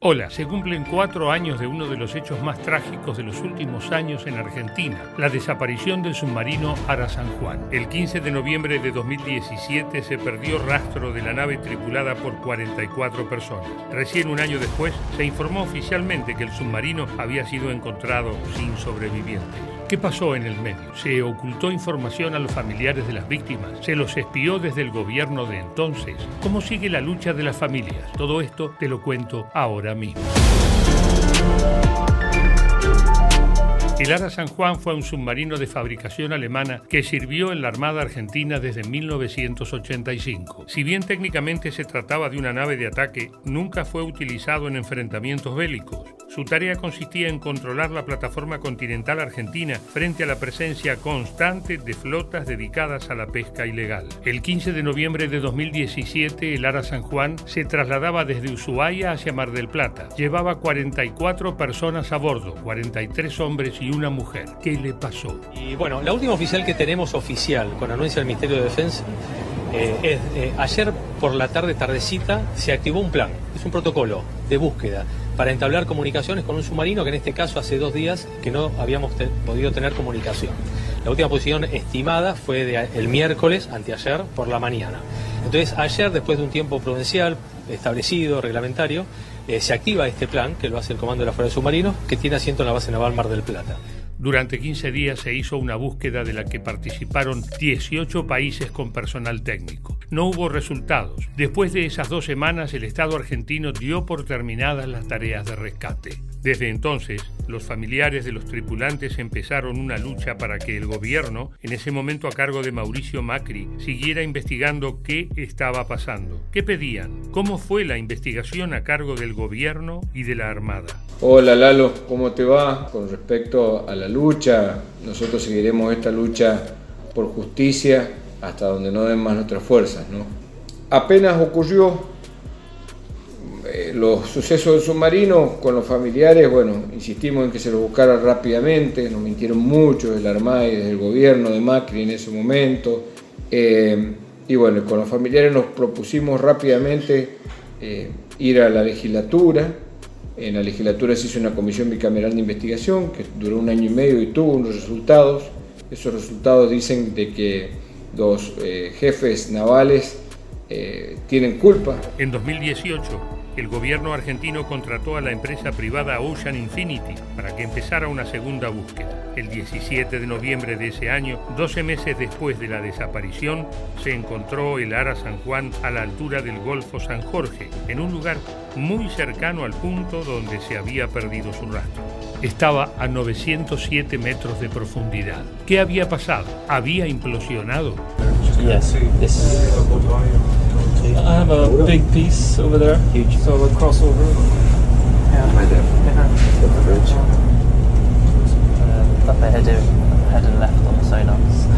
Hola, se cumplen cuatro años de uno de los hechos más trágicos de los últimos años en Argentina, la desaparición del submarino Ara San Juan. El 15 de noviembre de 2017 se perdió rastro de la nave tripulada por 44 personas. Recién un año después se informó oficialmente que el submarino había sido encontrado sin sobrevivientes. ¿Qué pasó en el medio? ¿Se ocultó información a los familiares de las víctimas? ¿Se los espió desde el gobierno de entonces? ¿Cómo sigue la lucha de las familias? Todo esto te lo cuento ahora mismo. El Ara San Juan fue un submarino de fabricación alemana que sirvió en la Armada Argentina desde 1985. Si bien técnicamente se trataba de una nave de ataque, nunca fue utilizado en enfrentamientos bélicos. Su tarea consistía en controlar la plataforma continental argentina frente a la presencia constante de flotas dedicadas a la pesca ilegal. El 15 de noviembre de 2017, el Ara San Juan se trasladaba desde Ushuaia hacia Mar del Plata. Llevaba 44 personas a bordo, 43 hombres y una mujer. ¿Qué le pasó? Y bueno, la última oficial que tenemos oficial con anuencia del Ministerio de Defensa eh, es eh, ayer por la tarde, tardecita, se activó un plan, es un protocolo de búsqueda para entablar comunicaciones con un submarino que en este caso hace dos días que no habíamos podido tener comunicación. La última posición estimada fue de el miércoles, anteayer, por la mañana. Entonces, ayer, después de un tiempo prudencial, establecido, reglamentario, eh, se activa este plan, que lo hace el Comando de la Fuerza de Submarinos, que tiene asiento en la base naval Mar del Plata. Durante 15 días se hizo una búsqueda de la que participaron 18 países con personal técnico. No hubo resultados. Después de esas dos semanas, el Estado argentino dio por terminadas las tareas de rescate. Desde entonces, los familiares de los tripulantes empezaron una lucha para que el gobierno, en ese momento a cargo de Mauricio Macri, siguiera investigando qué estaba pasando. ¿Qué pedían? ¿Cómo fue la investigación a cargo del gobierno y de la Armada? Hola Lalo, ¿cómo te va? Con respecto a la lucha, nosotros seguiremos esta lucha por justicia hasta donde no den más nuestras fuerzas. ¿no? Apenas ocurrió eh, los sucesos del submarino con los familiares, bueno, insistimos en que se lo buscara rápidamente, nos mintieron mucho del Armada y del gobierno de Macri en ese momento. Eh, y bueno, con los familiares nos propusimos rápidamente eh, ir a la legislatura. En la legislatura se hizo una comisión bicameral de investigación que duró un año y medio y tuvo unos resultados. Esos resultados dicen de que los jefes navales tienen culpa. En 2018, el gobierno argentino contrató a la empresa privada Ocean Infinity para que empezara una segunda búsqueda. El 17 de noviembre de ese año, 12 meses después de la desaparición, se encontró el Ara San Juan a la altura del Golfo San Jorge, en un lugar muy cercano al punto donde se había perdido su rastro. Estaba a 907 metros de profundidad. ¿Qué había pasado? ¿Había implosionado? I have a big piece over there. Huge. So a crossover. Yeah. Right there. Yeah. The bridge. Uh, I had, a, I had left on the sonar.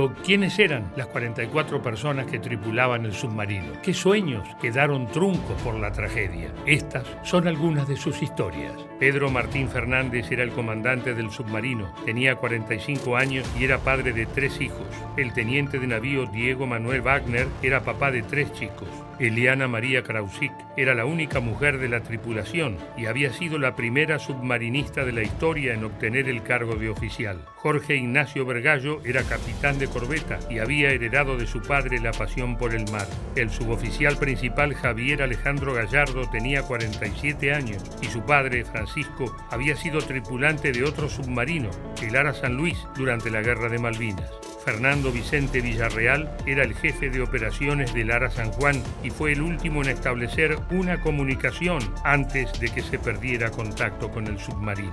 Pero, ¿quiénes eran las 44 personas que tripulaban el submarino? ¿Qué sueños quedaron truncos por la tragedia? Estas son algunas de sus historias. Pedro Martín Fernández era el comandante del submarino, tenía 45 años y era padre de tres hijos. El teniente de navío Diego Manuel Wagner era papá de tres chicos. Eliana María Krausik era la única mujer de la tripulación y había sido la primera submarinista de la historia en obtener el cargo de oficial. Jorge Ignacio Vergallo era capitán de corbeta y había heredado de su padre la pasión por el mar. El suboficial principal Javier Alejandro Gallardo tenía 47 años y su padre, Francisco, había sido tripulante de otro submarino, el Ara San Luis, durante la Guerra de Malvinas. Fernando Vicente Villarreal era el jefe de operaciones del Ara San Juan y fue el último en establecer una comunicación antes de que se perdiera contacto con el submarino.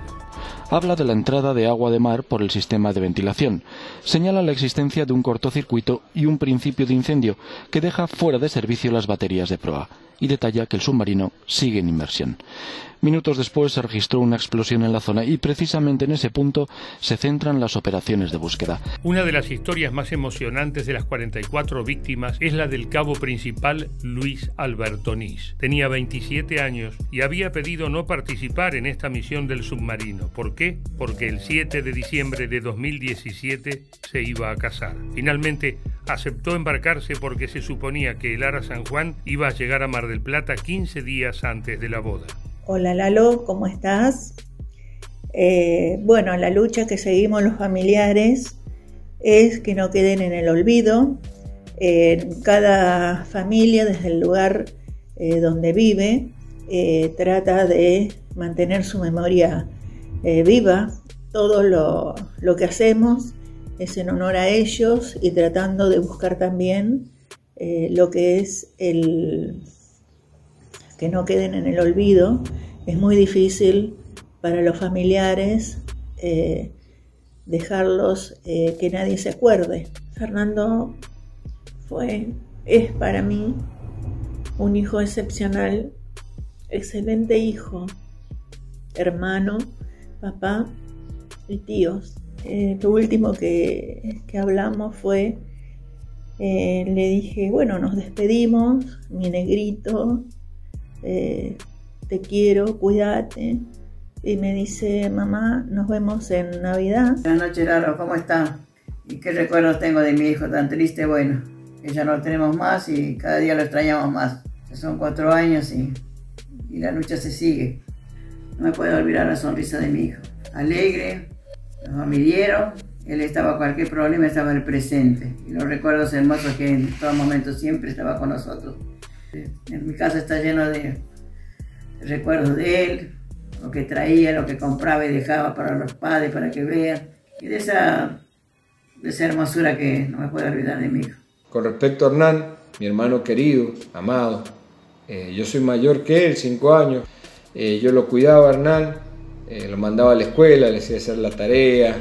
Habla de la entrada de agua de mar por el sistema de ventilación. Señala la existencia de un cortocircuito y un principio de incendio que deja fuera de servicio las baterías de proa y detalla que el submarino sigue en inmersión. Minutos después se registró una explosión en la zona y precisamente en ese punto se centran las operaciones de búsqueda. Una de las historias más emocionantes de las 44 víctimas es la del cabo principal Luis Albertonís. Tenía 27 años y había pedido no participar en esta misión del submarino ¿Por qué? Porque el 7 de diciembre de 2017 se iba a casar. Finalmente aceptó embarcarse porque se suponía que el Ara San Juan iba a llegar a Mar del Plata 15 días antes de la boda. Hola Lalo, ¿cómo estás? Eh, bueno, la lucha que seguimos los familiares es que no queden en el olvido. En cada familia, desde el lugar eh, donde vive, eh, trata de mantener su memoria viva. Todo lo, que hacemos es en honor a ellos y tratando de buscar también lo que es el que no queden en el olvido. Es muy difícil para los familiares eh, dejarlos eh, que nadie se acuerde. Fernando fue, es para mí un hijo excepcional, excelente hijo, hermano, papá y tíos. Eh, lo último que, hablamos fue, le dije, bueno, nos despedimos, mi negrito, te quiero, cuídate. Y me dice, mamá, nos vemos en Navidad. Buenas noches, Laro, ¿cómo está? ¿Y qué recuerdos tengo de mi hijo tan triste? Bueno, que ya no lo tenemos más y cada día lo extrañamos más. Son cuatro años y, y la lucha se sigue. No me puedo olvidar la sonrisa de mi hijo. Alegre, nos amidieron, él estaba cualquier problema, estaba en el presente. Y los recuerdos hermosos que en todo momento siempre estaba con nosotros. En mi casa está lleno de recuerdos de él, lo que traía, lo que compraba y dejaba para los padres, para que vean, y de esa, de esa hermosura que no me puedo olvidar de mi hijo. Con respecto a Hernán, mi hermano querido, amado, eh, yo soy mayor que él, cinco años, eh, yo lo cuidaba a Hernán, eh, lo mandaba a la escuela, le hacía hacer la tarea,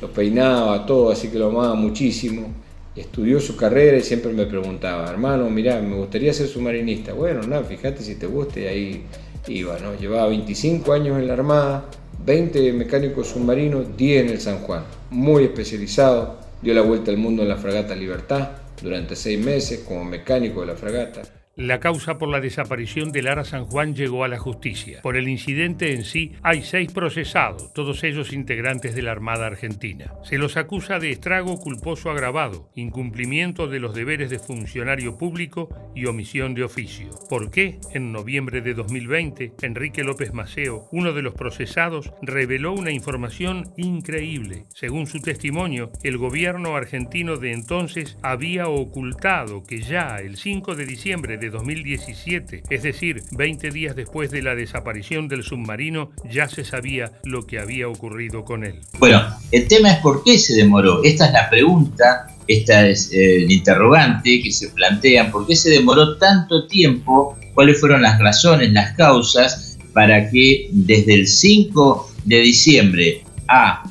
lo peinaba, todo, así que lo amaba muchísimo. Estudió su carrera y siempre me preguntaba, hermano, mira, me gustaría ser submarinista. Bueno, nada, fíjate si te gusta y ahí iba, ¿no? Llevaba 25 años en la Armada, 20 mecánicos submarinos, 10 en el San Juan. Muy especializado, dio la vuelta al mundo en la fragata Libertad durante seis meses como mecánico de la fragata. La causa por la desaparición del Ara San Juan llegó a la justicia. Por el incidente en sí hay seis procesados, todos ellos integrantes de la Armada Argentina. Se los acusa de estrago culposo agravado, incumplimiento de los deberes de funcionario público y omisión de oficio. ¿Por qué? En noviembre de 2020, Enrique López Maceo, uno de los procesados, reveló una información increíble. Según su testimonio, el gobierno argentino de entonces había ocultado que ya el 5 de diciembre de 2017, es decir, 20 días después de la desaparición del submarino, ya se sabía lo que había ocurrido con él. Bueno, el tema es por qué se demoró. Esta es la pregunta, esta es eh, el interrogante que se plantean, ¿por qué se demoró tanto tiempo? ¿Cuáles fueron las razones, las causas para que desde el 5 de diciembre a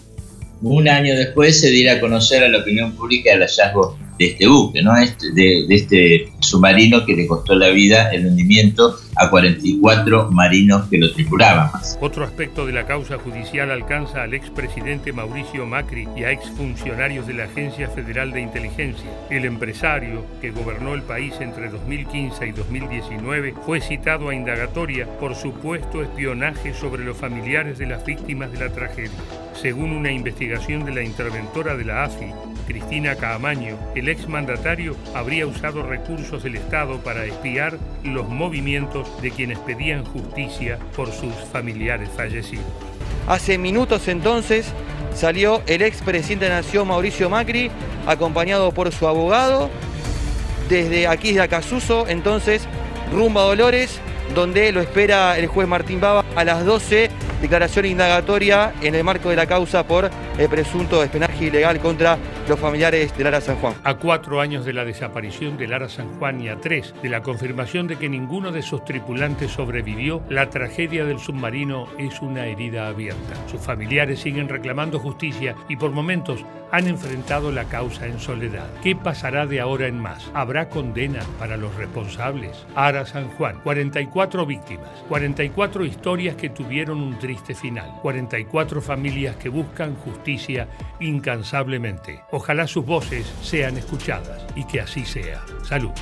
un año después se diera a conocer a la opinión pública el hallazgo de este buque, ¿no? Este, de, este submarino que le costó la vida el hundimiento a 44 marinos que lo tripulaban. Otro aspecto de la causa judicial alcanza al expresidente Mauricio Macri y a exfuncionarios de la Agencia Federal de Inteligencia. El empresario que gobernó el país entre 2015 y 2019 fue citado a indagatoria por supuesto espionaje sobre los familiares de las víctimas de la tragedia. Según una investigación de la interventora de la AFI, Cristina Caamaño, el exmandatario habría usado recursos del Estado para espiar los movimientos de quienes pedían justicia por sus familiares fallecidos. Hace minutos entonces salió el expresidente de la Nación, Mauricio Macri, acompañado por su abogado, desde aquí de Acasuso, entonces rumbo a Dolores, donde lo espera el juez Martín Baba a las 12 declaración indagatoria en el marco de la causa por el presunto espionaje ilegal contra los familiares de Lara San Juan. A cuatro años de la desaparición de Lara San Juan y a tres de la confirmación de que ninguno de sus tripulantes sobrevivió, la tragedia del submarino es una herida abierta. Sus familiares siguen reclamando justicia y por momentos han enfrentado la causa en soledad. ¿Qué pasará de ahora en más? ¿Habrá condena para los responsables? Ara San Juan, 44 víctimas, 44 historias que tuvieron un triste final, 44 familias que buscan justicia incansablemente. Ojalá sus voces sean escuchadas y que así sea. Salud.